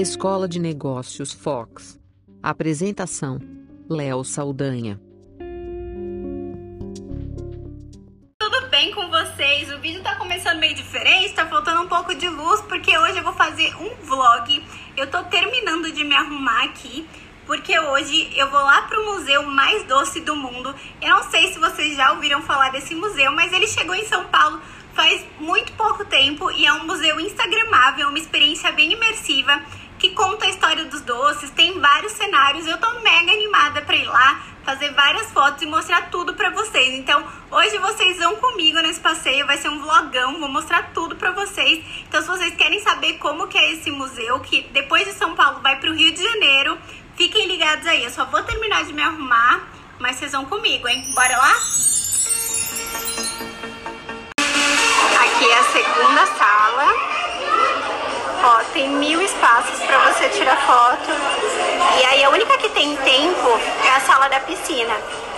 Escola de Negócios Fox. Apresentação: Léo Saldanha. Tudo bem com vocês? O vídeo tá começando meio diferente, tá faltando um pouco de luz, porque hoje eu vou fazer um vlog. Eu tô terminando de me arrumar aqui, porque hoje eu vou lá pro museu mais doce do mundo. Eu não sei se vocês já ouviram falar desse museu, mas ele chegou em São Paulo faz muito pouco tempo e é um museu instagramável, uma experiência bem imersiva que conta a história dos doces, tem vários cenários. Eu tô mega animada para ir lá, fazer várias fotos e mostrar tudo para vocês. Então, hoje vocês vão comigo nesse passeio, vai ser um vlogão, vou mostrar tudo para vocês. Então, se vocês querem saber como que é esse museu, que depois de São Paulo vai pro Rio de Janeiro, fiquem ligados aí. Eu só vou terminar de me arrumar, mas vocês vão comigo, hein? Bora lá? Aqui é a segunda sala. Tem mil espaços para você tirar foto. E aí a única que tem tempo é a sala da piscina.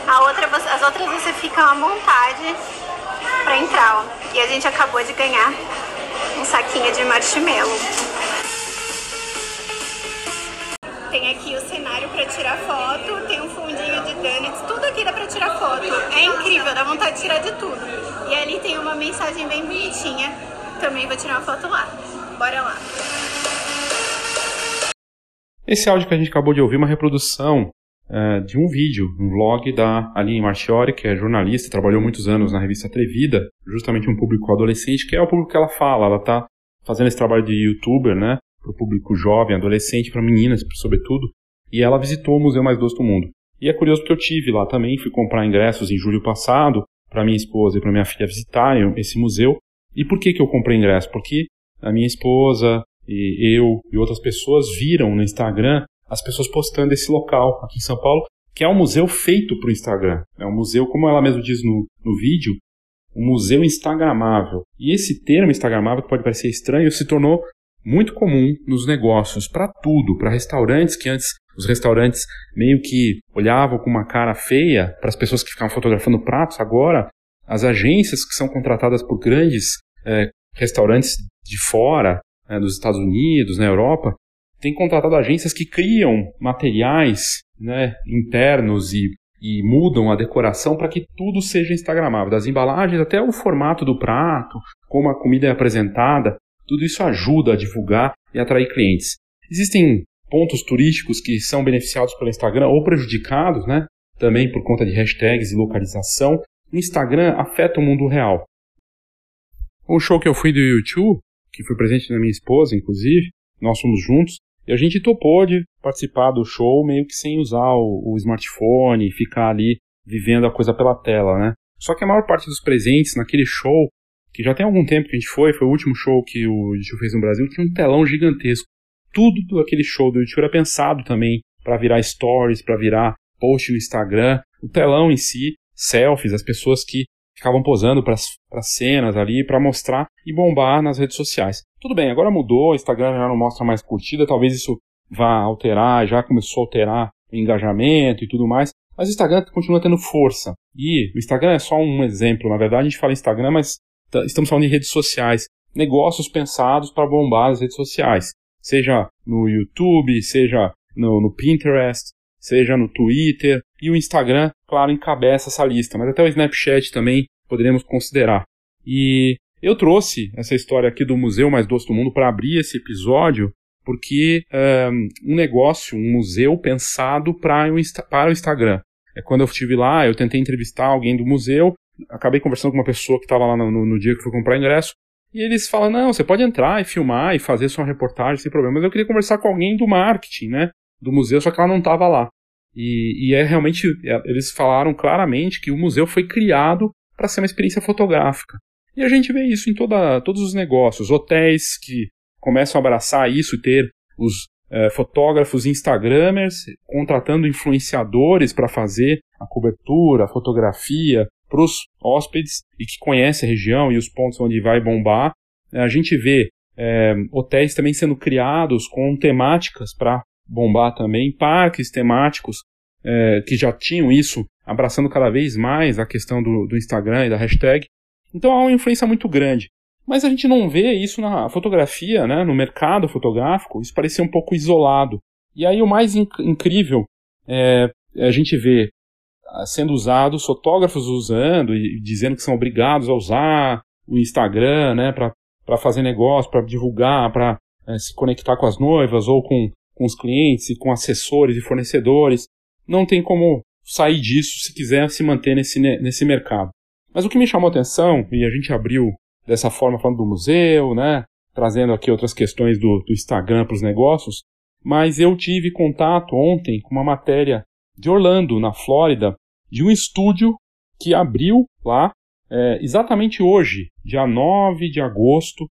A outra, as outras você fica à vontade para entrar, ó. E a gente acabou de ganhar um saquinho de marshmallow. Tem aqui o cenário para tirar foto, tem um fundinho de donuts, tudo aqui dá para tirar foto. É incrível, dá vontade de tirar de tudo. E ali tem uma mensagem bem bonitinha, também vou tirar uma foto lá. Bora lá. Esse áudio que a gente acabou de ouvir é uma reprodução uh, de um vídeo, um vlog da Aline Marchiori, que é jornalista, trabalhou muitos anos na revista Atrevida, justamente um público adolescente, que é o público que ela fala. Ela está fazendo esse trabalho de youtuber, né, para o público jovem, adolescente, para meninas, sobretudo. E ela visitou o Museu Mais Doce do Mundo. E é curioso porque eu tive lá também, fui comprar ingressos em julho passado para minha esposa e para minha filha visitarem esse museu. E por que, que eu comprei ingresso? Porque a minha esposa e eu e outras pessoas viram no Instagram as pessoas postando esse local aqui em São Paulo, que é um museu feito para o Instagram. É um museu, como ela mesma diz no, no vídeo, um museu instagramável. E esse termo instagramável, que pode parecer estranho, se tornou muito comum nos negócios, para tudo, para restaurantes que antes os restaurantes meio que olhavam com uma cara feia para as pessoas que ficavam fotografando pratos, agora as agências que são contratadas por grandes é, restaurantes de fora, né, dos Estados Unidos, na Europa, têm contratado agências que criam materiais né, internos e, e mudam a decoração para que tudo seja instagramável, das embalagens até o formato do prato, como a comida é apresentada, tudo isso ajuda a divulgar e atrair clientes. Existem pontos turísticos que são beneficiados pelo Instagram ou prejudicados, né? Também por conta de hashtags e localização. O Instagram afeta o mundo real. O show que eu fui do YouTube, que foi presente na minha esposa, inclusive, nós fomos juntos, e a gente topou de participar do show meio que sem usar o, o smartphone e ficar ali vivendo a coisa pela tela, né? Só que a maior parte dos presentes naquele show, que já tem algum tempo que a gente foi, foi o último show que o YouTube fez no Brasil, tinha um telão gigantesco. Tudo daquele show do YouTube era pensado também para virar stories, para virar post no Instagram. O telão em si, selfies, as pessoas que ficavam posando para cenas ali, para mostrar e bombar nas redes sociais. Tudo bem, agora mudou, o Instagram já não mostra mais curtida, talvez isso vá alterar, já começou a alterar o engajamento e tudo mais, mas o Instagram continua tendo força. E o Instagram é só um exemplo, na verdade a gente fala Instagram, mas estamos falando de redes sociais, negócios pensados para bombar as redes sociais, seja no YouTube, seja no, no Pinterest, seja no Twitter, e o Instagram, claro, encabeça essa lista, mas até o Snapchat também poderíamos considerar. E eu trouxe essa história aqui do Museu Mais Doce do Mundo para abrir esse episódio, porque é um negócio, um museu pensado para o, para o Instagram. É quando eu estive lá, eu tentei entrevistar alguém do museu, acabei conversando com uma pessoa que estava lá no, no, dia que fui comprar ingresso, e eles falam, não, você pode entrar e filmar e fazer sua reportagem sem problema, mas eu queria conversar com alguém do marketing, né? do museu, só que ela não estava lá. E, e, é realmente, é, eles falaram claramente que o museu foi criado para ser uma experiência fotográfica. E a gente vê isso em toda, todos os negócios, hotéis que começam a abraçar isso e ter os é, fotógrafos instagramers contratando influenciadores para fazer a cobertura, a fotografia para os hóspedes e que conhecem a região e os pontos onde vai bombar. A gente vê é, hotéis também sendo criados com temáticas para bombar também, parques temáticos é, que já tinham isso, abraçando cada vez mais a questão do, do Instagram e da hashtag. Então há uma influência muito grande. Mas a gente não vê isso na fotografia, né? no mercado fotográfico, isso parecia um pouco isolado. E aí o mais inc incrível é, é a gente ver ah, sendo usados, fotógrafos usando e dizendo que são obrigados a usar o Instagram, né, para fazer negócio, para divulgar, para é, se conectar com as noivas ou com, com os clientes e com assessores e fornecedores. Não tem como sair disso se quiser se manter nesse, nesse mercado. Mas o que me chamou a atenção, e a gente abriu dessa forma falando do museu, né, trazendo aqui outras questões do, do Instagram para os negócios, mas eu tive contato ontem com uma matéria de Orlando, na Flórida, de um estúdio que abriu lá é, exatamente hoje, dia 9 de agosto,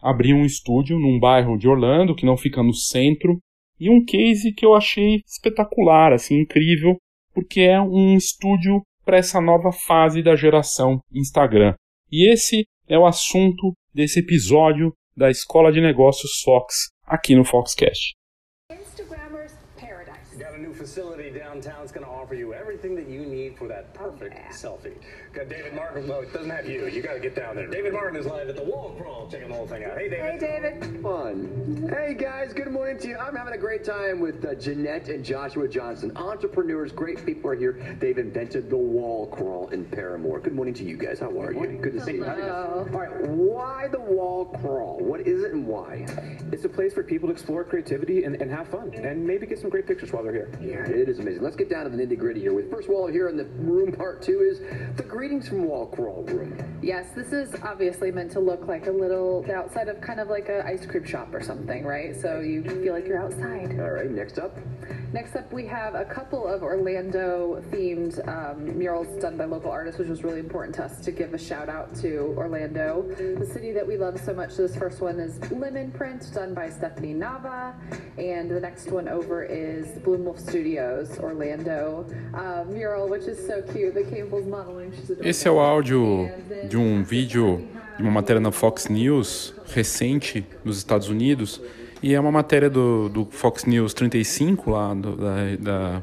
abriu um estúdio num bairro de Orlando, que não fica no centro, e um case que eu achei espetacular, assim, incrível, porque é um estúdio para essa nova fase da geração Instagram. E esse é o assunto desse episódio da Escola de Negócios Fox aqui no Foxcast. facility downtown is going to offer you everything that you need for that perfect yeah. selfie. Got David Martin. Well, it doesn't have you. You got to get down there. David Martin is live at the wall crawl, checking the whole thing out. Hey, David. Hey, David. Fun. Hey, guys. Good morning to you. I'm having a great time with uh, Jeanette and Joshua Johnson, entrepreneurs, great people are here. They've invented the wall crawl in Paramore. Good morning to you guys. How are you? Good to see you. All right. Why the wall crawl? What is it and why? It's a place for people to explore creativity and, and have fun and maybe get some great pictures while they're here. Yeah, it is amazing. Let's get down to the nitty gritty here. With first wall all, here in the room part two is the greetings from Wall Crawl Room. Yes, this is obviously meant to look like a little outside of kind of like an ice cream shop or something, right? So you feel like you're outside. All right, next up. Next up, we have a couple of Orlando themed um, murals done by local artists, which was really important to us to give a shout out to Orlando, the city that we love so much. This first one is Lemon Print, done by Stephanie Nava, and the next one over is Bloom Wolf Studios, Orlando uh, mural, which is so cute. The Campbell's modeling. Esse é o áudio de um vídeo de uma matéria na Fox News recente nos Estados Unidos e é uma matéria do, do Fox News 35 lá do, da, da,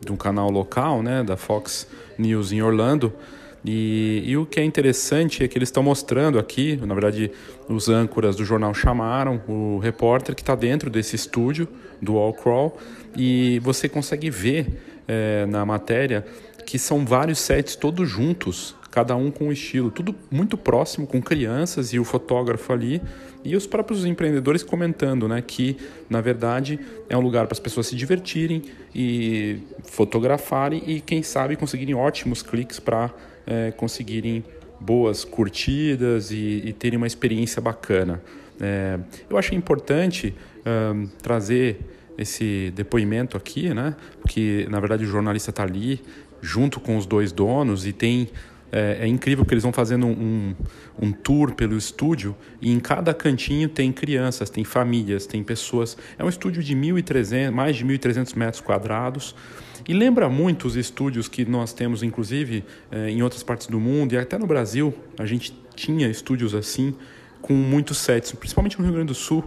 de um canal local, né, da Fox News em Orlando. E, e, o que é interessante é que eles estão mostrando aqui, na verdade, os âncoras do jornal chamaram o repórter que está dentro desse estúdio do All Crawl e você consegue ver é, na matéria que são vários sets todos juntos, cada um com um estilo, tudo muito próximo, com crianças e o fotógrafo ali e os próprios empreendedores comentando, né, que na verdade é um lugar para as pessoas se divertirem e fotografarem e quem sabe conseguirem ótimos cliques para é, conseguirem boas curtidas e, e terem uma experiência bacana. É, eu acho importante um, trazer esse depoimento aqui, né? Porque na verdade o jornalista está ali junto com os dois donos e tem é, é, incrível que eles vão fazendo um, um, tour pelo estúdio e em cada cantinho tem crianças, tem famílias, tem pessoas. É um estúdio de 1.300, mais de 1.300 metros quadrados e lembra muito os estúdios que nós temos, inclusive, é, em outras partes do mundo e até no Brasil. A gente tinha estúdios assim, com muitos sets, principalmente no Rio Grande do Sul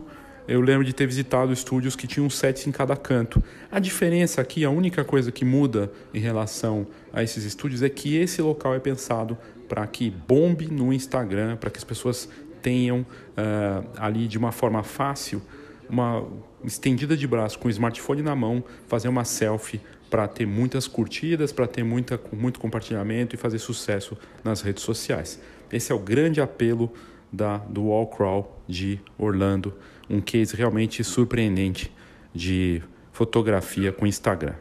eu lembro de ter visitado estúdios que tinham sets em cada canto. A diferença aqui, a única coisa que muda em relação a esses estúdios é que esse local é pensado para que bombe no Instagram, para que as pessoas tenham uh, ali de uma forma fácil uma estendida de braço com o smartphone na mão, fazer uma selfie para ter muitas curtidas, para ter muita, muito compartilhamento e fazer sucesso nas redes sociais. Esse é o grande apelo da, do Wall Crawl de Orlando um case realmente surpreendente de fotografia com Instagram.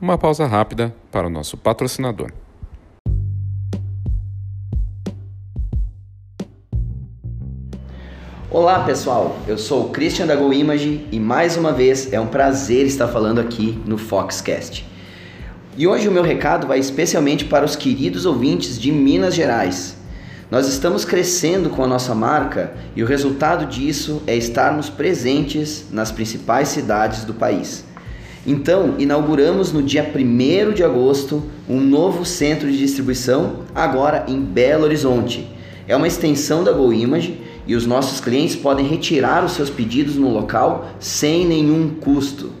Uma pausa rápida para o nosso patrocinador. Olá pessoal, eu sou o Christian da Go Image e mais uma vez é um prazer estar falando aqui no Foxcast. E hoje o meu recado vai especialmente para os queridos ouvintes de Minas Gerais. Nós estamos crescendo com a nossa marca e o resultado disso é estarmos presentes nas principais cidades do país. Então, inauguramos no dia 1 de agosto um novo centro de distribuição, agora em Belo Horizonte. É uma extensão da GoImage e os nossos clientes podem retirar os seus pedidos no local sem nenhum custo.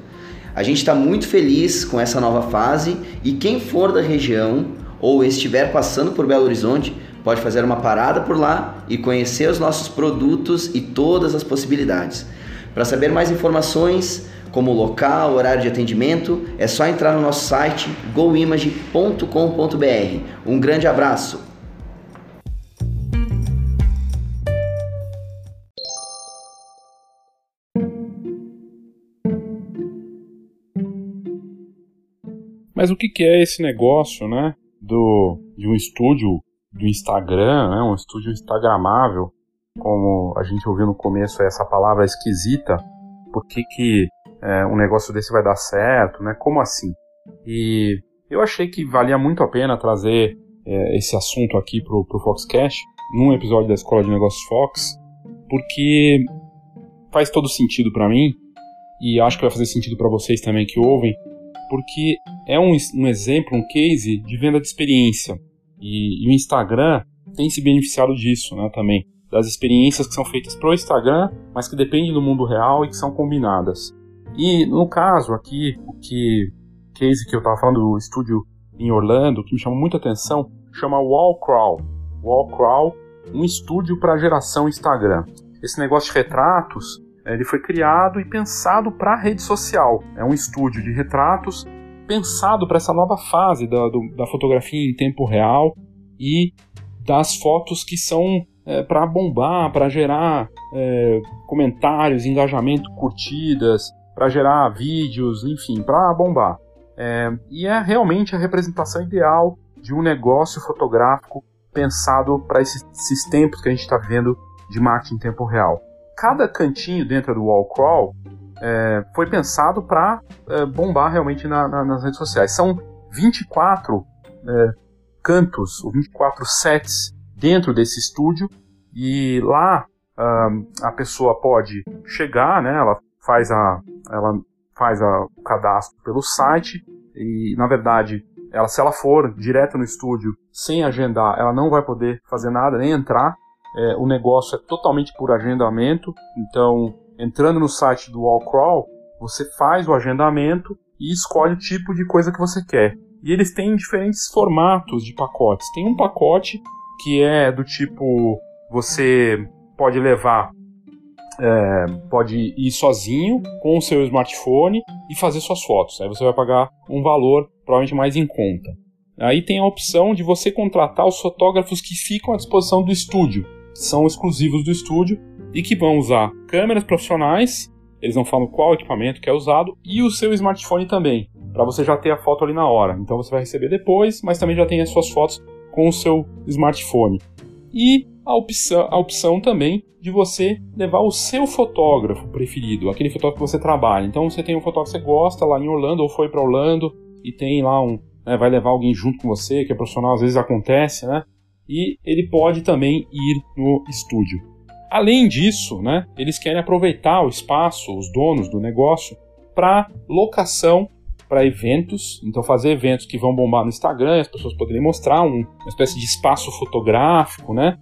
A gente está muito feliz com essa nova fase e quem for da região ou estiver passando por Belo Horizonte, pode fazer uma parada por lá e conhecer os nossos produtos e todas as possibilidades. Para saber mais informações, como local, horário de atendimento, é só entrar no nosso site goimage.com.br. Um grande abraço! Mas o que, é esse negócio, né? Do, de um estúdio do Instagram, né? Um estúdio instagramável, como a gente ouviu no começo essa palavra esquisita. Por que, que é, um negócio desse vai dar certo, né? Como assim? E eu achei que valia muito a pena trazer é, esse assunto aqui pro, pro Foxcast, num episódio da Escola de Negócios Fox, porque faz todo sentido para mim e acho que vai fazer sentido para vocês também que ouvem, porque é um, um exemplo, um case de venda de experiência. E, e, o Instagram tem se beneficiado disso né, também. Das experiências que são feitas para o Instagram, mas que dependem do mundo real e que são combinadas. E no caso aqui, o que case que eu estava falando do estúdio em Orlando, que me chamou muita atenção, chama Wallcrawl. Wallcrawl, um estúdio para geração Instagram. Esse negócio de retratos ele foi criado e pensado para a rede social. É um estúdio de retratos pensado para essa nova fase da, do, da fotografia em tempo real e das fotos que são é, para bombar, para gerar é, comentários, engajamento, curtidas, para gerar vídeos, enfim, para bombar. É, e é realmente a representação ideal de um negócio fotográfico pensado para esses, esses tempos que a gente está vivendo de marketing em tempo real cada cantinho dentro do wall crawl é, foi pensado para é, bombar realmente na, na, nas redes sociais. São 24 é, cantos, ou 24 sets dentro desse estúdio, e lá a pessoa pode chegar, né, ela faz, a, ela faz a, o cadastro pelo site, e na verdade, ela, se ela for direto no estúdio sem agendar, ela não vai poder fazer nada, nem entrar, é, o negócio é totalmente por agendamento, então entrando no site do Wallcrawl, você faz o agendamento e escolhe o tipo de coisa que você quer. E eles têm diferentes formatos de pacotes. Tem um pacote que é do tipo você pode levar, é, pode ir sozinho com o seu smartphone e fazer suas fotos. Aí você vai pagar um valor provavelmente mais em conta. Aí tem a opção de você contratar os fotógrafos que ficam à disposição do estúdio são exclusivos do estúdio e que vão usar câmeras profissionais, eles não falam qual equipamento que é usado, e o seu smartphone também, para você já ter a foto ali na hora. Então você vai receber depois, mas também já tem as suas fotos com o seu smartphone. E a opção, a opção também de você levar o seu fotógrafo preferido, aquele fotógrafo que você trabalha. Então você tem um fotógrafo que você gosta lá em Orlando ou foi para Orlando e tem lá um, né, vai levar alguém junto com você que é profissional, às vezes acontece, né? e ele pode também ir no estúdio. Além disso, né, eles querem aproveitar o espaço, os donos do negócio, para locação para eventos, então fazer eventos que vão bombar no Instagram, as pessoas poderem mostrar um, uma espécie de espaço fotográfico, né?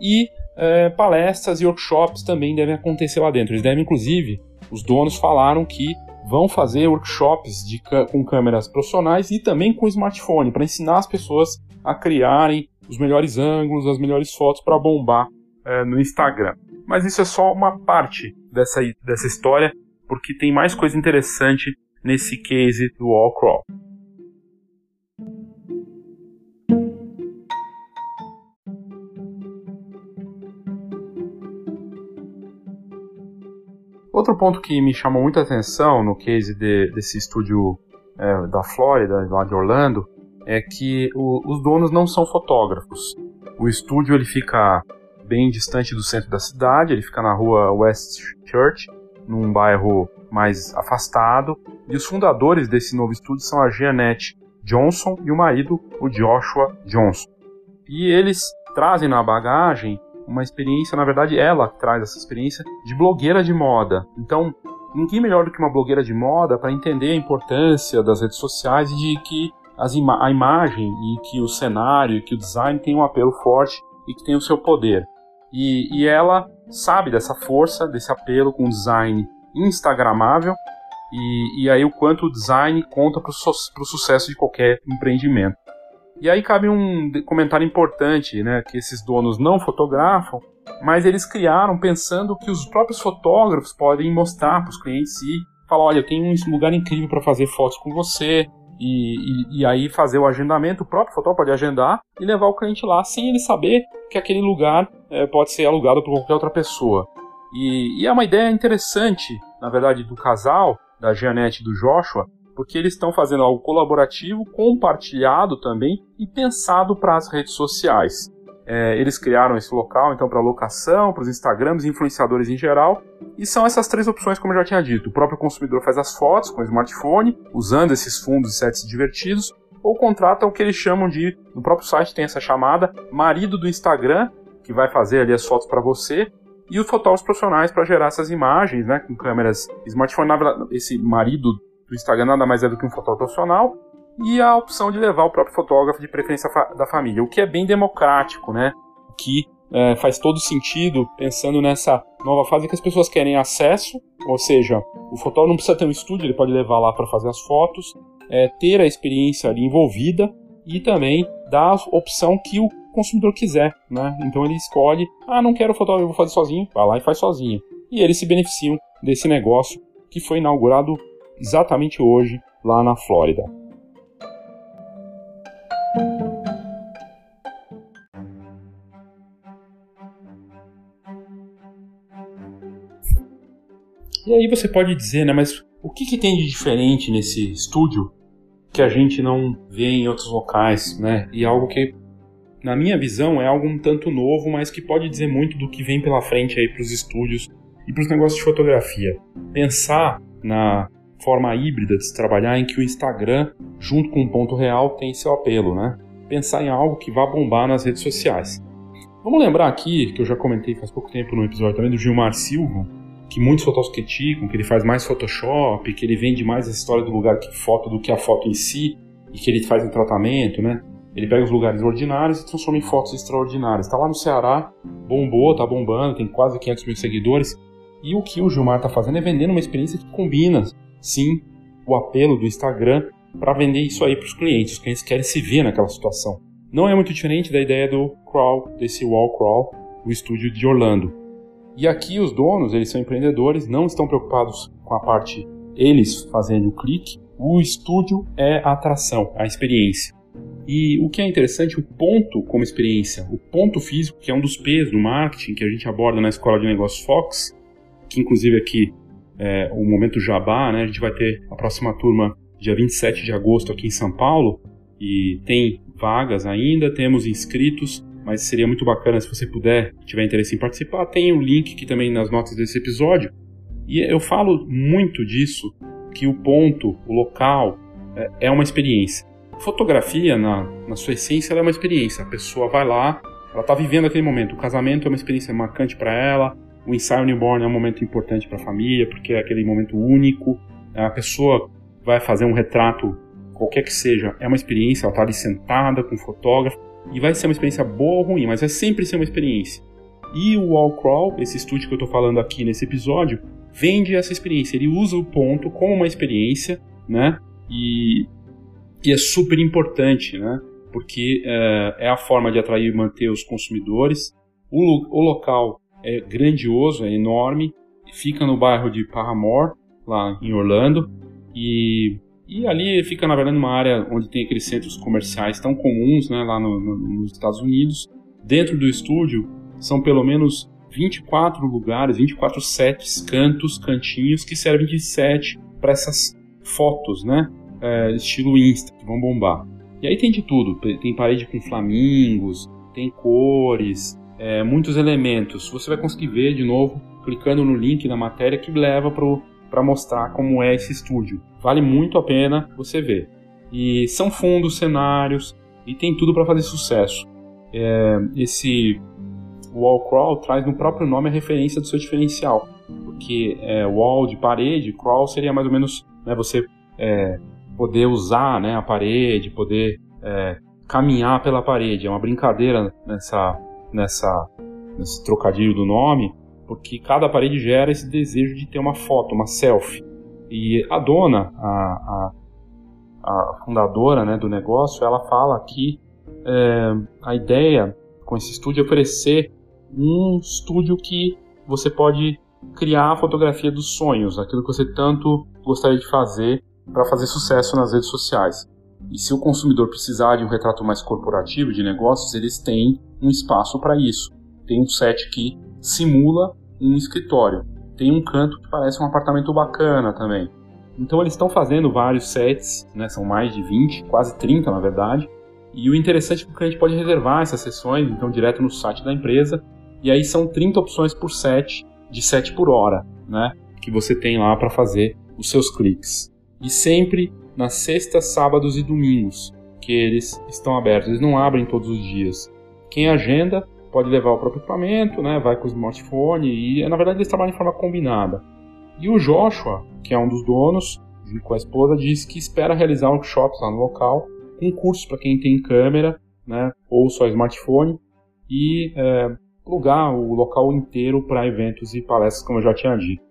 E é, palestras e workshops também devem acontecer lá dentro. Eles devem, inclusive, os donos falaram que vão fazer workshops de, com câmeras profissionais e também com smartphone para ensinar as pessoas a criarem os melhores ângulos, as melhores fotos para bombar é, no Instagram. Mas isso é só uma parte dessa, dessa história, porque tem mais coisa interessante nesse case do All Crawl. Outro ponto que me chamou muita atenção no case de, desse estúdio é, da Flórida, lá de Orlando, é que o, os donos não são fotógrafos. O estúdio ele fica bem distante do centro da cidade, ele fica na rua West Church, num bairro mais afastado. E os fundadores desse novo estúdio são a Jeanette Johnson e o marido, o Joshua Johnson. E eles trazem na bagagem uma experiência, na verdade, ela traz essa experiência de blogueira de moda. Então, ninguém melhor do que uma blogueira de moda para entender a importância das redes sociais e de que ima a imagem e que o cenário e que o design tem um apelo forte e que tem o seu poder. E, e ela sabe dessa força, desse apelo com design instagramável e, e aí o quanto o design conta para o su sucesso de qualquer empreendimento. E aí cabe um comentário importante, né, que esses donos não fotografam, mas eles criaram pensando que os próprios fotógrafos podem mostrar para os clientes e falar, olha, eu tenho um lugar incrível para fazer fotos com você, e, e, e, aí fazer o agendamento, o próprio fotógrafo pode agendar e levar o cliente lá sem ele saber que aquele lugar é, pode ser alugado por qualquer outra pessoa. E, e, é uma ideia interessante, na verdade, do casal, da Jeanette e do Joshua, porque eles estão fazendo algo colaborativo, compartilhado também e pensado para as redes sociais. É, eles criaram esse local então para locação, para os Instagrams, influenciadores em geral, e são essas três opções, como eu já tinha dito. O próprio consumidor faz as fotos com o smartphone, usando esses fundos e sets divertidos, ou contrata o que eles chamam de, no próprio site tem essa chamada, marido do Instagram, que vai fazer ali as fotos para você, e os fotógrafos profissionais para gerar essas imagens, né, com câmeras smartphone. Esse marido do Instagram nada mais é do que um fotógrafo profissional, e a opção de levar o próprio fotógrafo de preferência da família, o que é bem democrático, né? O que é, faz todo sentido pensando nessa nova fase que as pessoas querem acesso, ou seja, o fotógrafo não precisa ter um estúdio, ele pode levar lá para fazer as fotos, é, ter a experiência ali envolvida e também dar a opção que o consumidor quiser, né? Então ele escolhe, ah, não quero fotógrafo, vou fazer sozinho, vai lá e faz sozinho. E eles se beneficiam desse negócio que foi inaugurado exatamente hoje lá na Flórida. E aí você pode dizer, né, mas o que, que tem de diferente nesse estúdio que a gente não vê em outros locais, né? E algo que, na minha visão, é algo um tanto novo, mas que pode dizer muito do que vem pela frente aí para os estúdios e para os negócios de fotografia. Pensar na forma híbrida de se trabalhar em que o Instagram, junto com o ponto real, tem seu apelo, né? Pensar em algo que vá bombar nas redes sociais. Vamos lembrar aqui, que eu já comentei faz pouco tempo no episódio também, do Gilmar Silva, que muitos fotógrafos criticam, que ele faz mais Photoshop, que ele vende mais a história do lugar que foto do que a foto em si, e que ele faz um tratamento, né? Ele pega os lugares ordinários e transforma em fotos extraordinárias. Está lá no Ceará, bombou, tá bombando, tem quase 500 mil seguidores. E o que o Gilmar está fazendo é vendendo uma experiência que combina, sim, o apelo do Instagram para vender isso aí para os clientes. Os clientes querem se ver naquela situação. Não é muito diferente da ideia do crawl, desse wall crawl, o estúdio de Orlando. E aqui os donos, eles são empreendedores, não estão preocupados com a parte eles fazendo o clique. O estúdio é a atração, a experiência. E o que é interessante, o ponto como experiência, o ponto físico, que é um dos P's do marketing que a gente aborda na Escola de Negócios Fox, que inclusive aqui é o momento jabá, né? A gente vai ter a próxima turma dia 27 de agosto aqui em São Paulo e tem vagas ainda, temos inscritos mas seria muito bacana se você puder, tiver interesse em participar, tem o um link aqui também nas notas desse episódio. E eu falo muito disso, que o ponto, o local, é, é uma experiência. Fotografia, na, na sua essência, é uma experiência. A pessoa vai lá, ela está vivendo aquele momento. O casamento é uma experiência marcante para ela, o ensaio newborn é um momento importante para a família, porque é aquele momento único. A pessoa vai fazer um retrato, qualquer que seja, é uma experiência, ela está ali sentada com o fotógrafo. E vai ser uma experiência boa ou ruim, mas vai sempre ser uma experiência. E o Wall Crawl, esse estúdio que eu estou falando aqui nesse episódio, vende essa experiência. Ele usa o ponto como uma experiência, né? E, e é super importante, né? Porque é, é, a forma de atrair e manter os consumidores. O, o local é grandioso, é enorme, fica no bairro de Paramore, lá em Orlando, e e ali fica, na verdade, numa área onde tem aqueles centros comerciais tão comuns né, lá no, no, nos Estados Unidos. Dentro do estúdio são pelo menos 24 lugares, 24 sets, cantos, cantinhos que servem de set para essas fotos, né? É, estilo Insta, que vão bombar. E aí tem de tudo: tem parede com flamingos, tem cores, é, muitos elementos. Você vai conseguir ver de novo clicando no link na matéria que leva para mostrar como é esse estúdio. Vale muito a pena você ver. E são fundos, cenários e tem tudo para fazer sucesso. É, esse wall crawl traz no próprio nome a referência do seu diferencial, porque é, wall de parede, crawl seria mais ou menos né, você é, poder usar né, a parede, poder é, caminhar pela parede. É uma brincadeira nessa, nessa, nesse trocadilho do nome, porque cada parede gera esse desejo de ter uma foto, uma selfie. E a dona, a, a, a fundadora né, do negócio, ela fala que é, a ideia com esse estúdio é oferecer um estúdio que você pode criar a fotografia dos sonhos, aquilo que você tanto gostaria de fazer para fazer sucesso nas redes sociais. E se o consumidor precisar de um retrato mais corporativo de negócios, eles têm um espaço para isso. Tem um set que simula um escritório. Tem um canto que parece um apartamento bacana também. Então eles estão fazendo vários sets, né, são mais de 20, quase 30 na verdade. E o interessante é que a gente pode reservar essas sessões, então direto no site da empresa. E aí são 30 opções por set, de set por hora, né, que você tem lá para fazer os seus cliques. E sempre nas sextas, sábados e domingos, que eles estão abertos. Eles não abrem todos os dias. Quem agenda pode levar o próprio equipamento, né? Vai com o smartphone e na verdade eles trabalham de forma combinada. E o Joshua, que é um dos donos, junto com a esposa, diz que espera realizar workshops lá no local, com cursos para quem tem câmera, né? Ou só smartphone e é, plugar o local inteiro para eventos e palestras, como eu já tinha dito.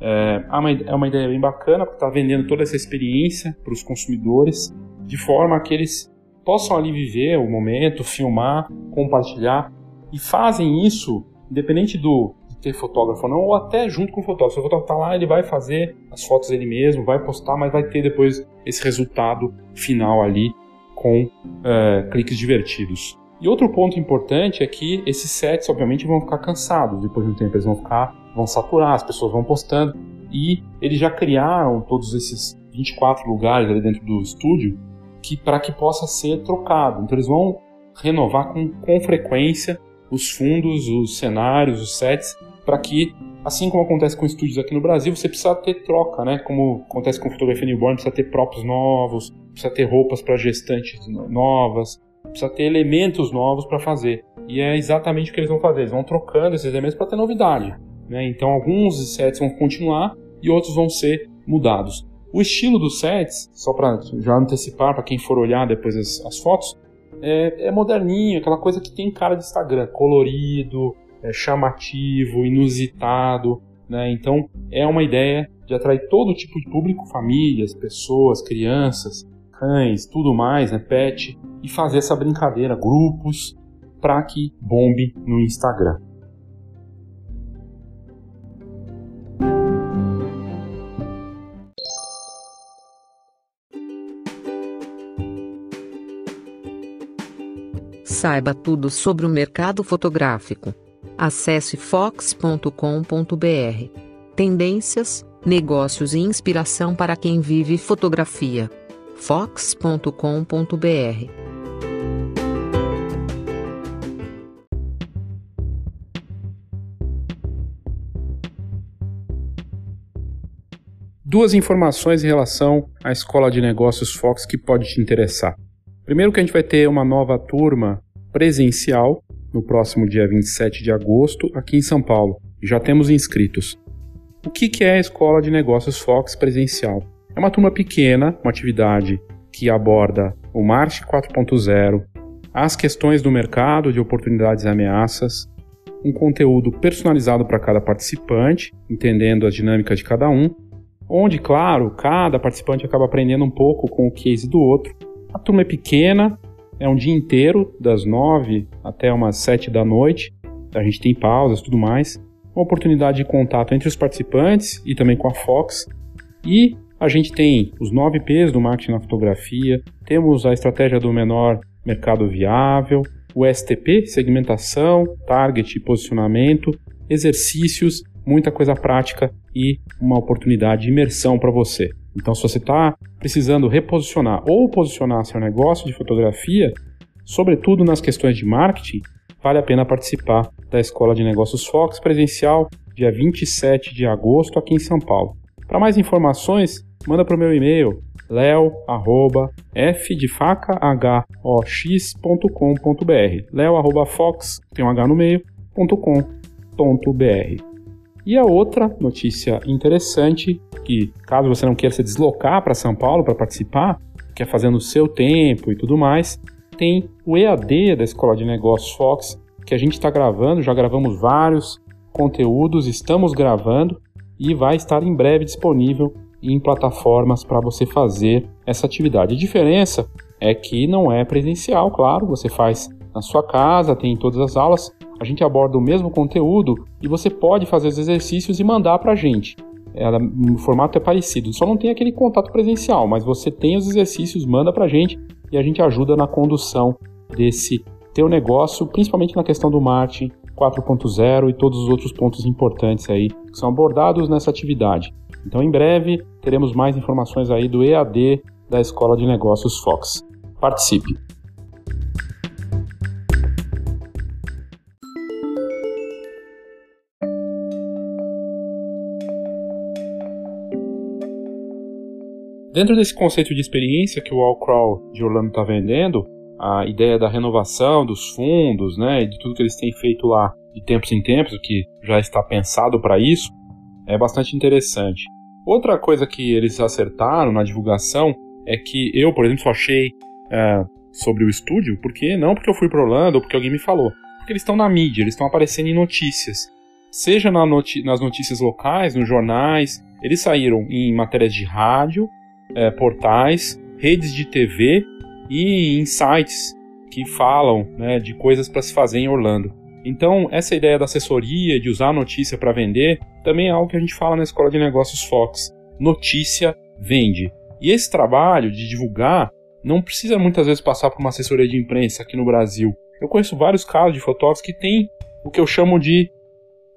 É, é uma ideia bem bacana, porque está vendendo toda essa experiência para os consumidores, de forma que eles possam ali viver o momento, filmar, compartilhar, e fazem isso independente do ter fotógrafo ou não, ou até junto com o fotógrafo. Se o fotógrafo está lá, ele vai fazer as fotos ele mesmo, vai postar, mas vai ter depois esse resultado final ali com é, cliques divertidos. E outro ponto importante é que esses sets, obviamente, vão ficar cansados depois de um tempo, eles vão ficar vão saturar, as pessoas vão postando. E eles já criaram todos esses 24 lugares ali dentro do estúdio que para que possa ser trocado. Então eles vão renovar com, com frequência os fundos, os cenários, os sets, para que, assim como acontece com estúdios aqui no Brasil, você precisa ter troca, né? Como acontece com fotografia newborn, precisa ter próprios novos, precisa ter roupas para gestantes novas, precisa ter elementos novos para fazer. E é exatamente o que eles vão fazer. Eles vão trocando esses elementos para ter novidade. Né? Então alguns sets vão continuar e outros vão ser mudados. O estilo dos sets, só para já antecipar para quem for olhar depois as, as fotos, é, é, moderninho, aquela coisa que tem cara de Instagram, colorido, é chamativo, inusitado. Né? Então é uma ideia de atrair todo tipo de público, famílias, pessoas, crianças, cães, tudo mais, né? pet, e fazer essa brincadeira, grupos, para que bombe no Instagram. Saiba tudo sobre o mercado fotográfico. Acesse fox.com.br. Tendências, negócios e inspiração para quem vive fotografia. fox.com.br. Duas informações em relação à Escola de Negócios Fox que pode te interessar. Primeiro que a gente vai ter uma nova turma presencial no próximo dia 27 de agosto aqui em São Paulo. Já temos inscritos. O que é a Escola de Negócios Fox presencial? É uma turma pequena, uma atividade que aborda o marketing 4.0, as questões do mercado de oportunidades e ameaças, um conteúdo personalizado para cada participante, entendendo as dinâmicas de cada um, onde, claro, cada participante acaba aprendendo um pouco com o case do outro. A turma é pequena, é um dia inteiro, das nove até umas sete da noite. A gente tem pausas tudo mais. Uma oportunidade de contato entre os participantes e também com a Fox. E a gente tem os nove P's do marketing na fotografia, temos a estratégia do menor mercado viável, o STP, segmentação, target e posicionamento, exercícios, muita coisa prática e uma oportunidade de imersão para você. Então, se você está precisando reposicionar ou posicionar seu negócio de fotografia, sobretudo nas questões de marketing, vale a pena participar da Escola de Negócios Fox presencial, dia 27 de agosto, aqui em São Paulo. Para mais informações, manda para o meu e-mail leo@f de faca h o x.com.br. leo@fox tem um h no meio, .com.br. E a outra notícia interessante, que caso você não queira se deslocar para São Paulo para participar, quer fazer no seu tempo e tudo mais, tem o EAD da Escola de Negócios Fox, que a gente está gravando, já gravamos vários conteúdos, estamos gravando e vai estar em breve disponível em plataformas para você fazer essa atividade. A diferença é que não é presencial, claro, você faz na sua casa, tem em todas as aulas, a gente aborda o mesmo conteúdo e você pode fazer os exercícios e mandar para a gente. O formato é parecido, só não tem aquele contato presencial, mas você tem os exercícios, manda para a gente e a gente ajuda na condução desse teu negócio, principalmente na questão do marketing 4.0 e todos os outros pontos importantes aí que são abordados nessa atividade. Então, em breve, teremos mais informações aí do EAD da Escola de Negócios Fox. Participe! Dentro desse conceito de experiência que o Allcrawl de Orlando está vendendo, a ideia da renovação dos fundos, né, de tudo que eles têm feito lá de tempos em tempos, que já está pensado para isso, é bastante interessante. Outra coisa que eles acertaram na divulgação é que eu, por exemplo, só achei é, sobre o estúdio, porque não porque eu fui para Orlando ou porque alguém me falou, porque eles estão na mídia, eles estão aparecendo em notícias, seja na noti nas notícias locais, nos jornais, eles saíram em matérias de rádio, é, portais, redes de TV e em sites que falam né, de coisas para se fazer em Orlando. Então, essa ideia da assessoria, de usar a notícia para vender, também é algo que a gente fala na Escola de Negócios Fox. Notícia vende. E esse trabalho de divulgar não precisa muitas vezes passar por uma assessoria de imprensa aqui no Brasil. Eu conheço vários casos de fotógrafos que têm o que eu chamo de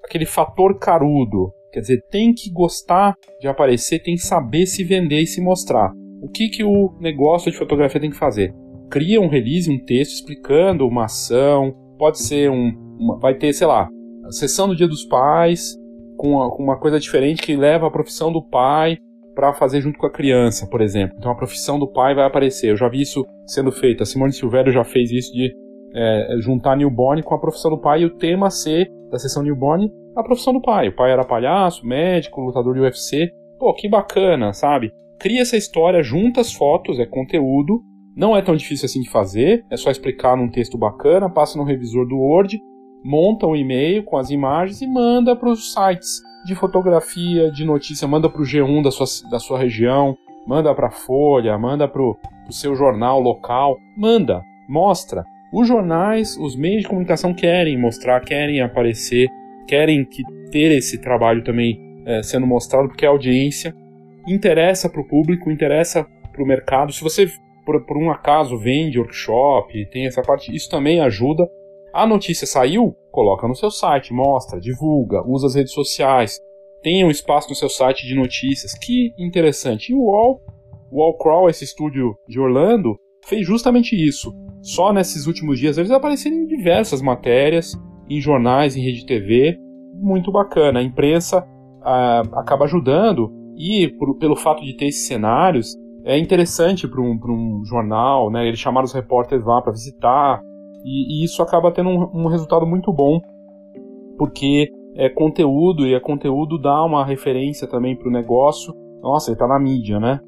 aquele fator carudo. Quer dizer, tem que gostar de aparecer, tem que saber se vender e se mostrar. O que, que o negócio de fotografia tem que fazer? Cria um release, um texto explicando uma ação, pode ser um. Uma, vai ter, sei lá, a sessão do Dia dos Pais, com uma, com uma coisa diferente que leva a profissão do pai para fazer junto com a criança, por exemplo. Então a profissão do pai vai aparecer. Eu já vi isso sendo feito. A Simone Silvério já fez isso de é, juntar newborn com a profissão do pai e o tema ser da sessão newborn a profissão do pai. O pai era palhaço, médico, lutador de UFC. Pô, que bacana, sabe? Cria essa história, junta as fotos, é conteúdo. Não é tão difícil assim de fazer, é só explicar num texto bacana, passa no revisor do Word, monta um e-mail com as imagens e manda para os sites de fotografia, de notícia, manda para o G1 da sua, da sua região, manda para a Folha, manda para o seu jornal local, manda, mostra. Os jornais, os meios de comunicação querem mostrar, querem aparecer, querem que ter esse trabalho também é, sendo mostrado, porque a audiência interessa para o público, interessa para o mercado. Se você, por, por um acaso, vende workshop, tem essa parte, isso também ajuda. A notícia saiu, coloca no seu site, mostra, divulga, usa as redes sociais, tenha um espaço no seu site de notícias. Que interessante. E o Wall, o Wall Crawl, esse estúdio de Orlando, fez justamente isso. Só nesses últimos dias eles apareceram em diversas matérias, em jornais, em rede TV, muito bacana. A imprensa ah, acaba ajudando e por, pelo fato de ter esses cenários é interessante para um, um jornal, né? Eles chamaram os repórteres lá para visitar e, e, isso acaba tendo um, um resultado muito bom porque é conteúdo e a conteúdo dá uma referência também para o negócio. Nossa, ele está na mídia, né?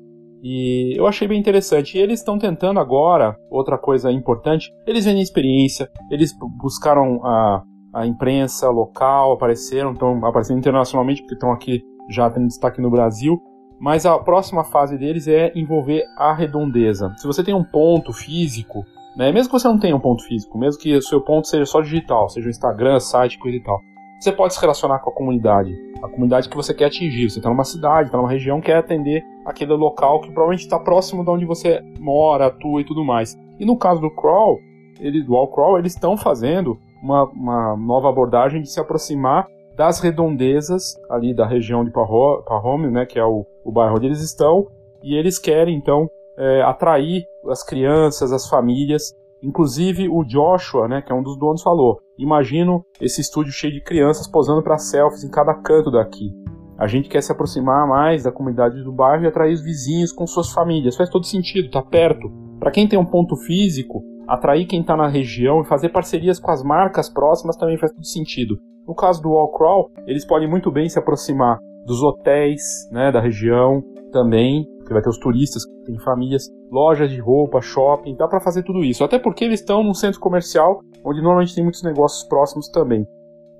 E eu achei bem interessante. E eles estão tentando agora, outra coisa importante, eles vêm experiência, eles buscaram a, a imprensa local, apareceram, estão aparecendo internacionalmente porque estão aqui já tendo destaque no Brasil. Mas a próxima fase deles é envolver a redondeza. Se você tem um ponto físico, né, mesmo que você não tenha um ponto físico, mesmo que o seu ponto seja só digital, seja o Instagram, site, coisa e tal, você pode se relacionar com a comunidade, a comunidade que você quer atingir. Você está numa cidade, está numa região, quer atender aquele local que provavelmente está próximo de onde você mora, atua e tudo mais. E no caso do crawl, ele, do all crawl, eles estão fazendo uma, uma nova abordagem de se aproximar das redondezas ali da região de Pahome, né, que é o, o bairro onde eles estão, e eles querem então é, atrair as crianças, as famílias. Inclusive o Joshua, né, que é um dos donos, falou: imagino esse estúdio cheio de crianças posando para selfies em cada canto daqui. A gente quer se aproximar mais da comunidade do bairro e atrair os vizinhos com suas famílias. Faz todo sentido, tá perto. Para quem tem um ponto físico, atrair quem está na região e fazer parcerias com as marcas próximas também faz todo sentido. No caso do Wall Crawl, eles podem muito bem se aproximar dos hotéis né, da região também, que vai ter os turistas, tem famílias, lojas de roupa, shopping, dá para fazer tudo isso. Até porque eles estão num centro comercial onde normalmente tem muitos negócios próximos também.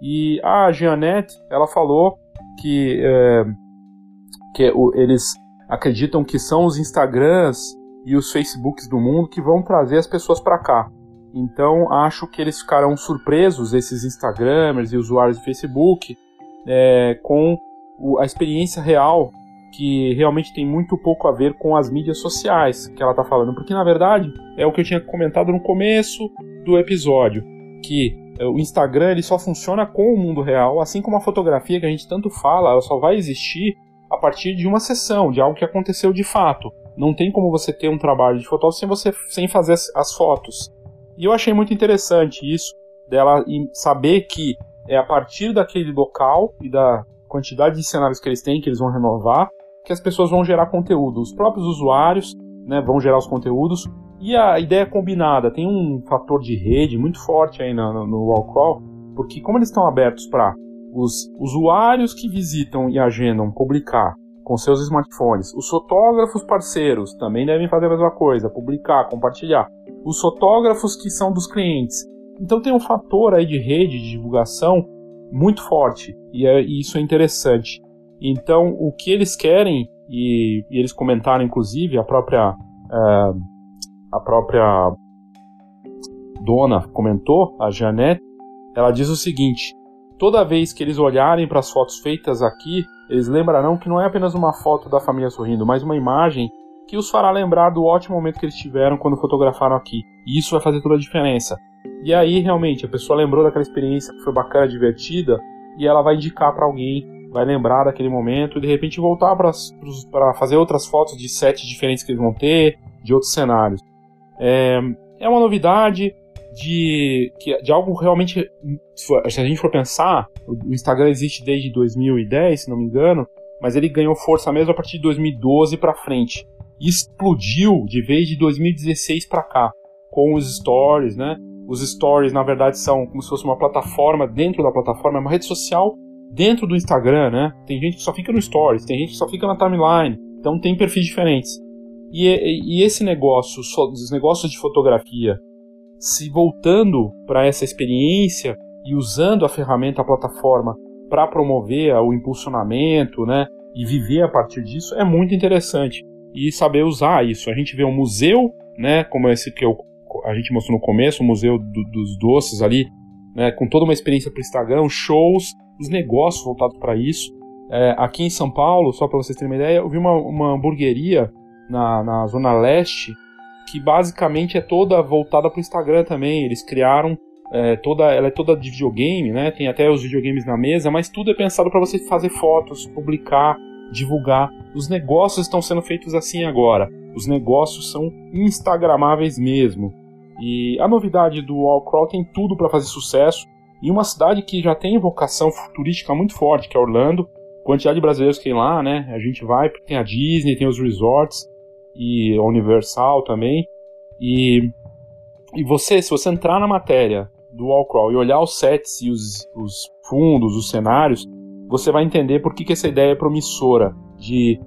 E a Jeanette, ela falou que, é, que eles acreditam que são os Instagrams e os Facebooks do mundo que vão trazer as pessoas para cá. Então acho que eles ficarão surpresos, esses Instagramers e usuários de Facebook, é, com a experiência real que realmente tem muito pouco a ver com as mídias sociais que ela está falando, porque na verdade é o que eu tinha comentado no começo do episódio, que é, o Instagram ele só funciona com o mundo real, assim como a fotografia que a gente tanto fala, ela só vai existir a partir de uma sessão, de algo que aconteceu de fato. Não tem como você ter um trabalho de fotógrafo sem você sem fazer as, as fotos. E eu achei muito interessante isso dela saber que é a partir daquele local e da quantidade de cenários que eles têm, que eles vão renovar, que as pessoas vão gerar conteúdo. Os próprios usuários né, vão gerar os conteúdos. E a ideia combinada tem um fator de rede muito forte aí no, no porque como eles estão abertos para os usuários que visitam e agendam publicar com seus smartphones, os fotógrafos parceiros também devem fazer a mesma coisa, publicar, compartilhar. Os fotógrafos que são dos clientes. Então tem um fator aí de rede de divulgação muito forte e, é, e isso é interessante. Então, o que eles querem, e, e eles comentaram inclusive, a própria, uh, a própria dona comentou, a Janete, ela diz o seguinte: toda vez que eles olharem para as fotos feitas aqui, eles lembrarão que não é apenas uma foto da família sorrindo, mas uma imagem que os fará lembrar do ótimo momento que eles tiveram quando fotografaram aqui. E isso vai fazer toda a diferença. E aí, realmente, a pessoa lembrou daquela experiência que foi bacana, divertida, e ela vai indicar para alguém vai lembrar daquele momento e de repente voltar para fazer outras fotos de sets diferentes que eles vão ter, de outros cenários. É, é uma novidade de, de algo realmente. Se a gente for pensar, o Instagram existe desde 2010, se não me engano, mas ele ganhou força mesmo a partir de 2012 para frente. E explodiu de vez de 2016 para cá, com os stories, né? Os stories, na verdade, são como se fosse uma plataforma dentro da plataforma, é uma rede social dentro do Instagram, né? Tem gente que só fica no Stories, tem gente que só fica na timeline, então tem perfis diferentes. E, e esse negócio, os negócios de fotografia, se voltando para essa experiência e usando a ferramenta, a plataforma, para promover o impulsionamento, né? E viver a partir disso é muito interessante. E saber usar isso. A gente vê um museu, né? Como esse que eu, a gente mostrou no começo, o Museu do, dos Doces ali, né? Com toda uma experiência para o Instagram, shows os negócios voltados para isso. É, aqui em São Paulo, só para vocês terem uma ideia, eu vi uma, uma hamburgueria na, na Zona Leste que basicamente é toda voltada para o Instagram também. Eles criaram é, toda, ela é toda de videogame, né? Tem até os videogames na mesa, mas tudo é pensado para você fazer fotos, publicar, divulgar. Os negócios estão sendo feitos assim agora. Os negócios são instagramáveis mesmo. E a novidade do Wallcrawl tem tudo para fazer sucesso. E uma cidade que já tem vocação turística muito forte, que é Orlando. Quantidade de brasileiros que tem lá, né? A gente vai porque tem a Disney, tem os resorts e a Universal também. E, e você, se você entrar na matéria do Wallcrawl e olhar os sets e os, os fundos, os cenários, você vai entender por que, que essa ideia é promissora de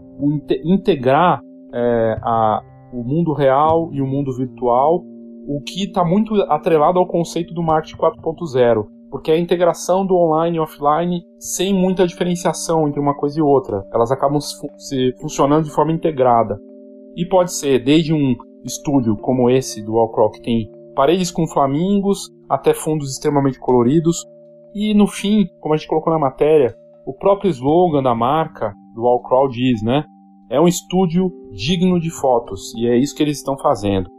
integrar é, a, o mundo real e o mundo virtual, o que está muito atrelado ao conceito do marketing 4.0 porque é a integração do online e offline sem muita diferenciação entre uma coisa e outra. Elas acabam se funcionando de forma integrada. E pode ser desde um estúdio como esse do Wallcrawl, que tem paredes com flamingos, até fundos extremamente coloridos. E no fim, como a gente colocou na matéria, o próprio slogan da marca do Wallcrawl diz, né? É um estúdio digno de fotos, e é isso que eles estão fazendo.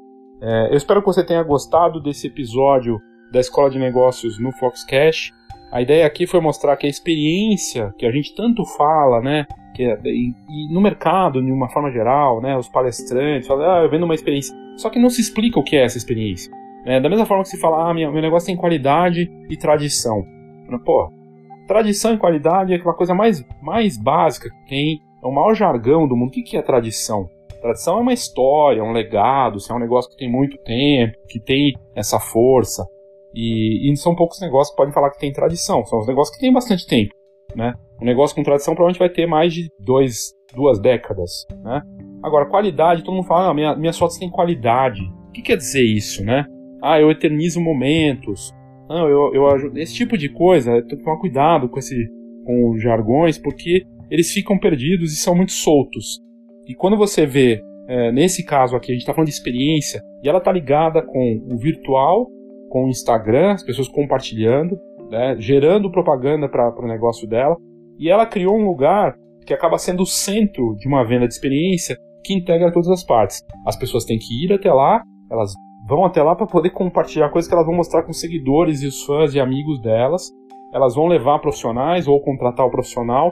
É, eu espero que você tenha gostado desse episódio da Escola de Negócios no Foxcast. A ideia aqui foi mostrar que a experiência que a gente tanto fala, né, que é, e, e, no mercado, de uma forma geral, né, os palestrantes falam, ah, eu vendo uma experiência. Só que não se explica o que é essa experiência. É, da mesma forma que se fala, ah, meu, meu negócio tem qualidade e tradição. Pô, tradição e qualidade é aquela coisa mais, mais básica que tem, é o maior jargão do mundo. O que, é tradição? Tradição é uma história, um legado, é um negócio que tem muito tempo, que tem essa força. E, e, são poucos negócios que podem falar que tem tradição, são os negócios que têm bastante tempo. Né? Um negócio com tradição provavelmente vai ter mais de dois, duas décadas. Né? Agora, qualidade, todo mundo fala, ah, minha, minhas fotos têm qualidade. O que quer dizer isso? Né? Ah, eu eternizo momentos. Não, eu, eu ajudo. Esse tipo de coisa, tem que tomar cuidado com, esse, com os jargões, porque eles ficam perdidos e são muito soltos. E quando você vê, é, nesse caso aqui, a gente está falando de experiência, e ela está ligada com o virtual, com o Instagram, as pessoas compartilhando, né, gerando propaganda para o negócio dela, e ela criou um lugar que acaba sendo o centro de uma venda de experiência que integra todas as partes. As pessoas têm que ir até lá, elas vão até lá para poder compartilhar coisas que elas vão mostrar com seguidores e os fãs e amigos delas. Elas vão levar profissionais ou contratar o profissional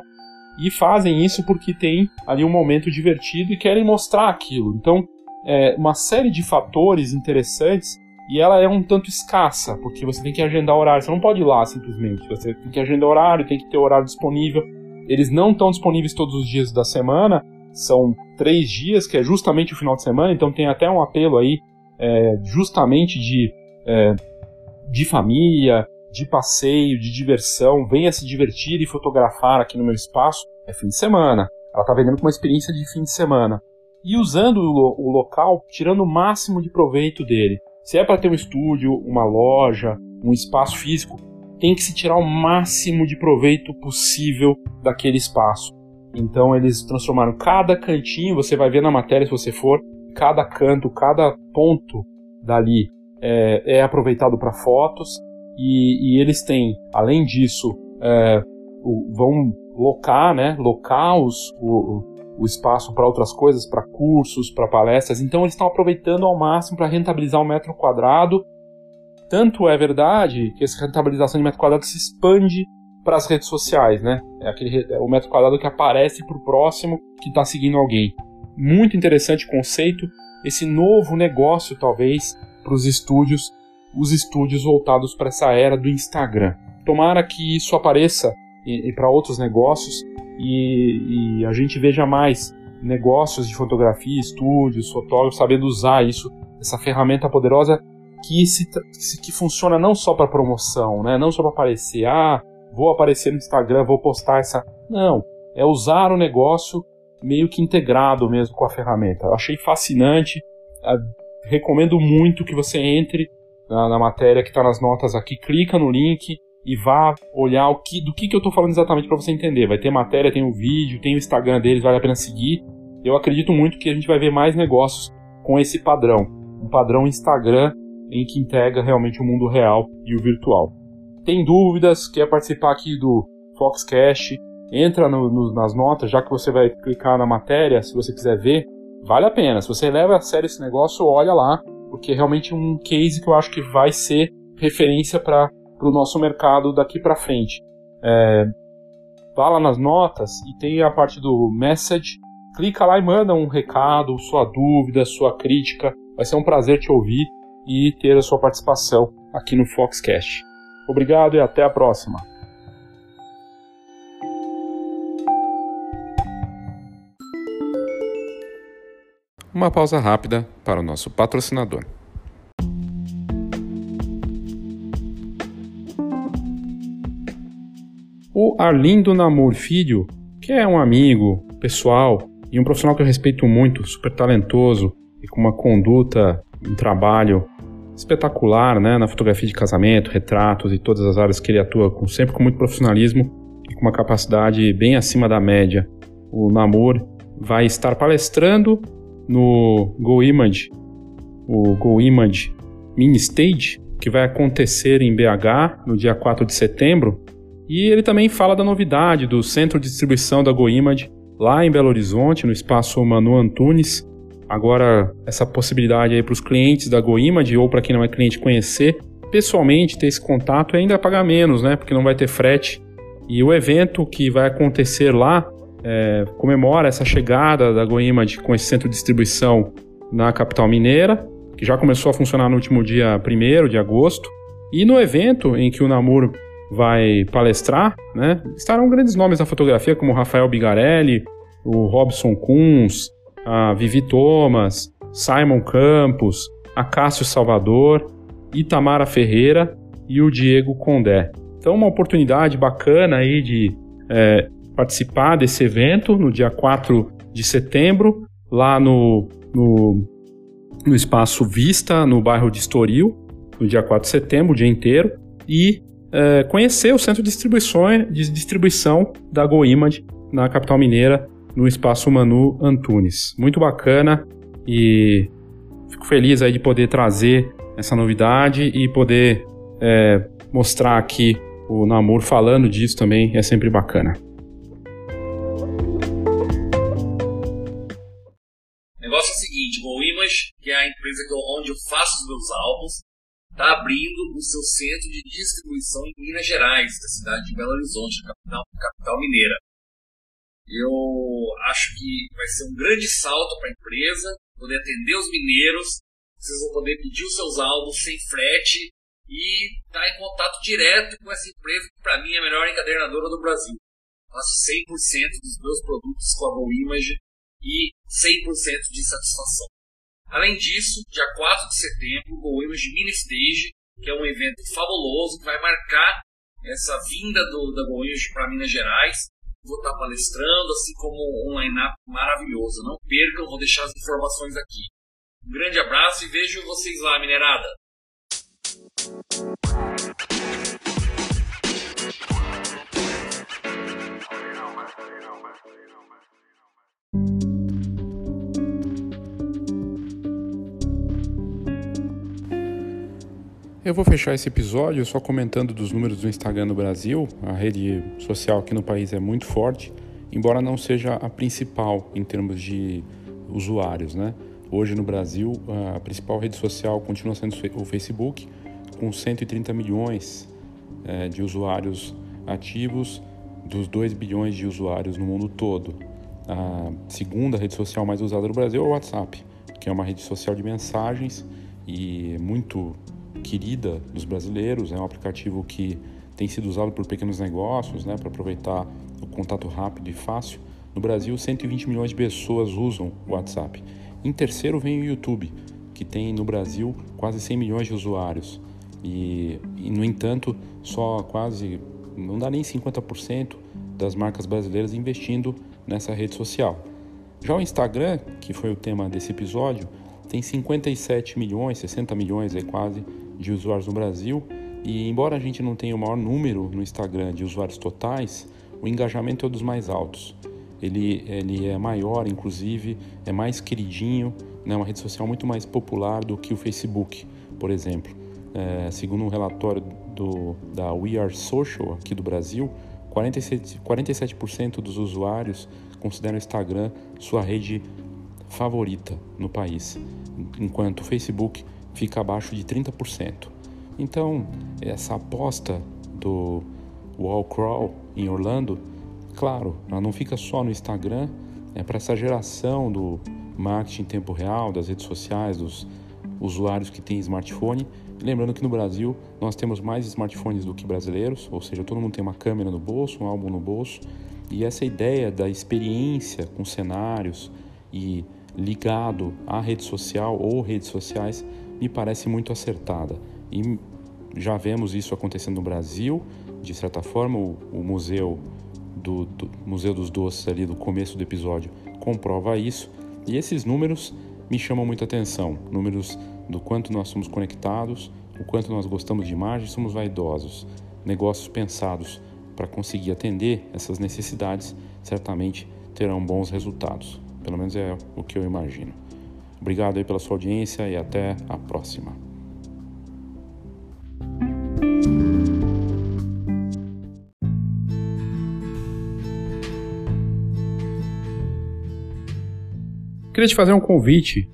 e fazem isso porque tem ali um momento divertido e querem mostrar aquilo. Então, é uma série de fatores interessantes e ela é um tanto escassa, porque você tem que agendar horário, você não pode ir lá simplesmente, você tem que agendar horário, tem que ter horário disponível. Eles não estão disponíveis todos os dias da semana, são três dias, que é justamente o final de semana, então tem até um apelo aí, é, justamente de, é, de família, de passeio, de diversão, venha se divertir e fotografar aqui no meu espaço, é fim de semana. Ela está vendendo com uma experiência de fim de semana. E usando o, o local, tirando o máximo de proveito dele. Se é para ter um estúdio, uma loja, um espaço físico, tem que se tirar o máximo de proveito possível daquele espaço. Então eles transformaram cada cantinho, você vai ver na matéria se você for, cada canto, cada ponto dali é, é aproveitado para fotos e, e, eles têm, além disso, é, o, vão locar, né, locar os, o, o espaço para outras coisas, para cursos, para palestras. Então eles estão aproveitando ao máximo para rentabilizar o metro quadrado. Tanto é verdade que essa rentabilização de metro quadrado se expande para as redes sociais, né? É aquele é o metro quadrado que aparece para o próximo que está seguindo alguém. Muito interessante conceito. Esse novo negócio, talvez, para os estúdios, os estúdios voltados para essa era do Instagram. Tomara que isso apareça e, e para outros negócios e, e, a gente veja mais negócios de fotografia, estúdios, fotógrafos sabendo usar isso, essa ferramenta poderosa que, se, que funciona não só para promoção, né? não só para aparecer, ah, vou aparecer no Instagram, vou postar essa. Não, é usar o negócio meio que integrado mesmo com a ferramenta. Eu achei fascinante, recomendo muito que você entre na, na matéria que está nas notas aqui, clica no link e vá olhar o que, do que, que eu estou falando exatamente para você entender. Vai ter matéria, tem o vídeo, tem o Instagram deles, vale a pena seguir. Eu acredito muito que a gente vai ver mais negócios com esse padrão, um padrão Instagram em que integra realmente o mundo real e o virtual. Tem dúvidas, quer participar aqui do Foxcast, entra no, no, nas notas, já que você vai clicar na matéria, se você quiser ver, vale a pena. Se você leva a sério esse negócio, olha lá, porque é realmente um case que eu acho que vai ser referência para o nosso mercado daqui para frente. É, vá lá nas notas e tem a parte do message. Clica lá e manda um recado, sua dúvida, sua crítica. Vai ser um prazer te ouvir e ter a sua participação aqui no Foxcast. Obrigado e até a próxima. Uma pausa rápida para o nosso patrocinador. O Arlindo Namor Filho, que é um amigo pessoal e um profissional que eu respeito muito, super talentoso e com uma conduta, um trabalho espetacular, né, na fotografia de casamento, retratos e todas as áreas que ele atua, com, sempre com muito profissionalismo e com uma capacidade bem acima da média. O Namor vai estar palestrando no Go Image, o Go Image Mini Stage, que vai acontecer em BH no dia 4 de setembro, e ele também fala da novidade do centro de distribuição da GoImage lá em Belo Horizonte, no espaço Manu Antunes. Agora, essa possibilidade aí para os clientes da GoImage ou para quem não é cliente conhecer pessoalmente, ter esse contato e ainda pagar menos, né? Porque não vai ter frete. E o evento que vai acontecer lá é, comemora essa chegada da GoImage com esse centro de distribuição na capital mineira, que já começou a funcionar no último dia 1 de agosto. E no evento em que o Namur vai palestrar, né? Estarão grandes nomes da fotografia, como Rafael Bigarelli, o Robson Kunz, a Vivi Thomas, Simon Campos, a Cássio Salvador, Itamara Ferreira e o Diego Condé. Então, uma oportunidade bacana aí de é, participar desse evento no dia 4 de setembro, lá no, no, no Espaço Vista, no bairro de Estoril, no dia 4 de setembro, o dia inteiro. E é, conhecer o centro de distribuição, de distribuição da GoImage na capital mineira no Espaço Manu Antunes. Muito bacana e fico feliz aí de poder trazer essa novidade e poder é, mostrar aqui o Namor falando disso também é sempre bacana. Que é a empresa onde eu faço os meus álbuns, está abrindo o seu centro de distribuição em Minas Gerais, da cidade de Belo Horizonte, capital, capital mineira. Eu acho que vai ser um grande salto para a empresa, poder atender os mineiros, vocês vão poder pedir os seus álbuns sem frete e estar tá em contato direto com essa empresa que para mim é a melhor encadernadora do Brasil. Faço 100% dos meus produtos com a Go Image e 100% de satisfação. Além disso, dia 4 de setembro, o Image Mini Stage, que é um evento fabuloso que vai marcar essa vinda do, da Go Image para Minas Gerais. Vou estar palestrando, assim como um line-up maravilhoso. Não percam, vou deixar as informações aqui. Um grande abraço e vejo vocês lá, minerada! Eu vou fechar esse episódio só comentando dos números do Instagram no Brasil. A rede social aqui no país é muito forte, embora não seja a principal em termos de usuários, né? Hoje no Brasil, a principal rede social continua sendo o Facebook, com 130 milhões é, de usuários ativos, dos 2 bilhões de usuários no mundo todo. A segunda rede social mais usada no Brasil é o WhatsApp, que é uma rede social de mensagens e muito querida dos brasileiros, é um aplicativo que tem sido usado por pequenos negócios, né, para aproveitar o contato rápido e fácil. No Brasil, 120 milhões de pessoas usam o WhatsApp. Em terceiro vem o YouTube, que tem no Brasil quase 100 milhões de usuários. E, e no entanto, só quase, não dá nem 50% das marcas brasileiras investindo nessa rede social. Já o Instagram, que foi o tema desse episódio, tem 57 milhões, 60 milhões é quase de usuários no Brasil. E embora a gente não tenha o maior número no Instagram de usuários totais, o engajamento é um dos mais altos. Ele, ele é maior, inclusive, é mais queridinho, é né? uma rede social muito mais popular do que o Facebook, por exemplo. É, segundo um relatório do, da We Are Social aqui do Brasil, 47%, 47 dos usuários consideram o Instagram sua rede favorita no país, enquanto o Facebook fica abaixo de 30%. Então, essa aposta do Wall Crawl em Orlando, claro, ela não fica só no Instagram, é para essa geração do marketing em tempo real, das redes sociais, dos usuários que têm smartphone. lembrando que no Brasil nós temos mais smartphones do que brasileiros, ou seja, todo mundo tem uma câmera no bolso, um álbum no bolso, e essa ideia da experiência com cenários e ligado à rede social ou redes sociais me parece muito acertada. E já vemos isso acontecendo no Brasil, de certa forma, o, o museu do, do, Museu dos Doces ali do começo do episódio comprova isso. E esses números me chamam muita atenção, números do quanto nós somos conectados, o quanto nós gostamos de imagens, somos vaidosos. Negócios pensados para conseguir atender essas necessidades certamente terão bons resultados. Pelo menos é o que eu imagino. Obrigado aí pela sua audiência e até a próxima. Queria te fazer um convite.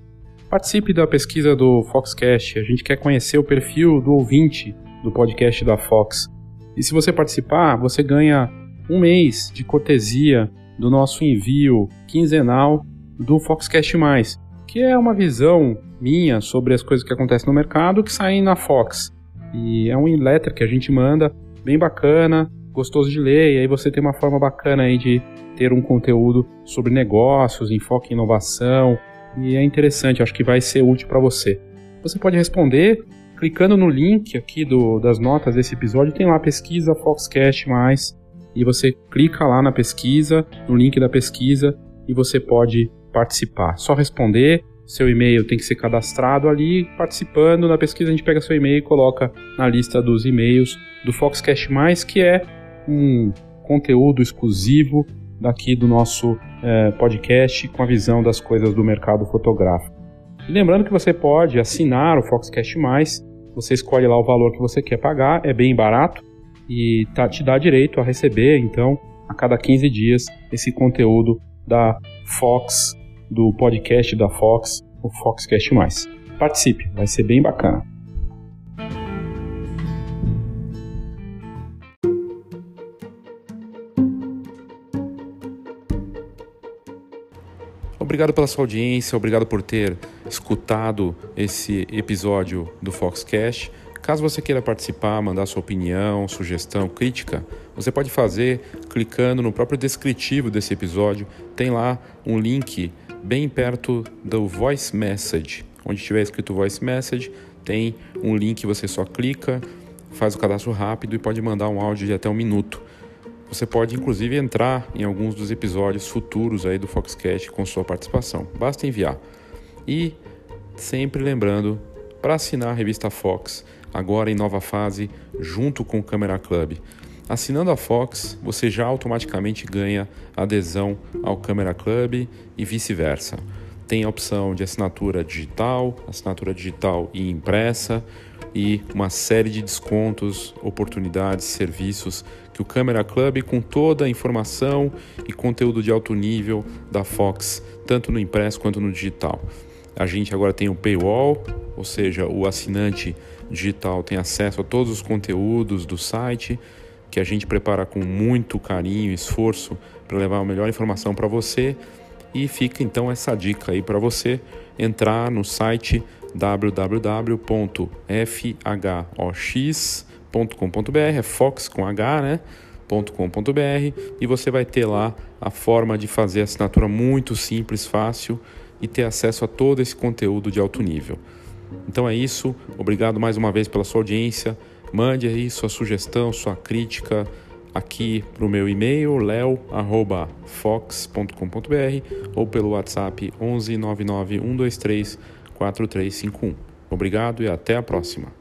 Participe da pesquisa do Foxcast. A gente quer conhecer o perfil do ouvinte do podcast da Fox. E se você participar, você ganha um mês de cortesia do nosso envio quinzenal do Foxcast Mais, que é uma visão minha sobre as coisas que acontecem no mercado que saem na Fox. E é um letter que a gente manda, bem bacana, gostoso de ler, e aí você tem uma forma bacana aí de ter um conteúdo sobre negócios, enfoque em inovação, e é interessante, acho que vai ser útil para você. Você pode responder clicando no link aqui do, das notas desse episódio, tem lá pesquisa Foxcast mais e você clica lá na pesquisa, no link da pesquisa e você pode participar. Só responder, seu e-mail tem que ser cadastrado ali, participando na pesquisa a gente pega seu e-mail e coloca na lista dos e-mails do Foxcast que é um conteúdo exclusivo daqui do nosso é, podcast com a visão das coisas do mercado fotográfico. E lembrando que você pode assinar o Foxcast Mais, você escolhe lá o valor que você quer pagar, é bem barato e tá, te dá direito a receber, então, a cada 15 dias, esse conteúdo da Fox, do podcast da Fox, o Foxcast Mais. Participe, vai ser bem bacana. Obrigado pela sua audiência, obrigado por ter escutado esse episódio do Foxcast. Caso você queira participar, mandar sua opinião, sugestão, crítica, você pode fazer clicando no próprio descritivo desse episódio. Tem lá um link bem perto do Voice Message. Onde tiver escrito Voice Message, tem um link, você só clica, faz o cadastro rápido e pode mandar um áudio de até um minuto. Você pode inclusive entrar em alguns dos episódios futuros aí do Foxcast com sua participação. Basta enviar. E sempre lembrando para assinar a revista Fox, agora em nova fase, junto com o Camera Club. Assinando a Fox, você já automaticamente ganha adesão ao Camera Club e vice-versa. Tem a opção de assinatura digital, assinatura digital e impressa e uma série de descontos, oportunidades, serviços que o Camera Club, com toda a informação e conteúdo de alto nível da Fox, tanto no impresso quanto no digital. A gente agora tem o paywall, ou seja, o assinante digital tem acesso a todos os conteúdos do site que a gente prepara com muito carinho e esforço para levar a melhor informação para você. E fica então essa dica aí para você entrar no site www.fhox.com.br, é Fox com H, né? .com.br e você vai ter lá a forma de fazer a assinatura muito simples, fácil e ter acesso a todo esse conteúdo de alto nível. Então é isso, obrigado mais uma vez pela sua audiência. Mande aí sua sugestão, sua crítica aqui para o meu e-mail leo@fox.com.br ou pelo WhatsApp 11 99 123 4351. Obrigado e até a próxima.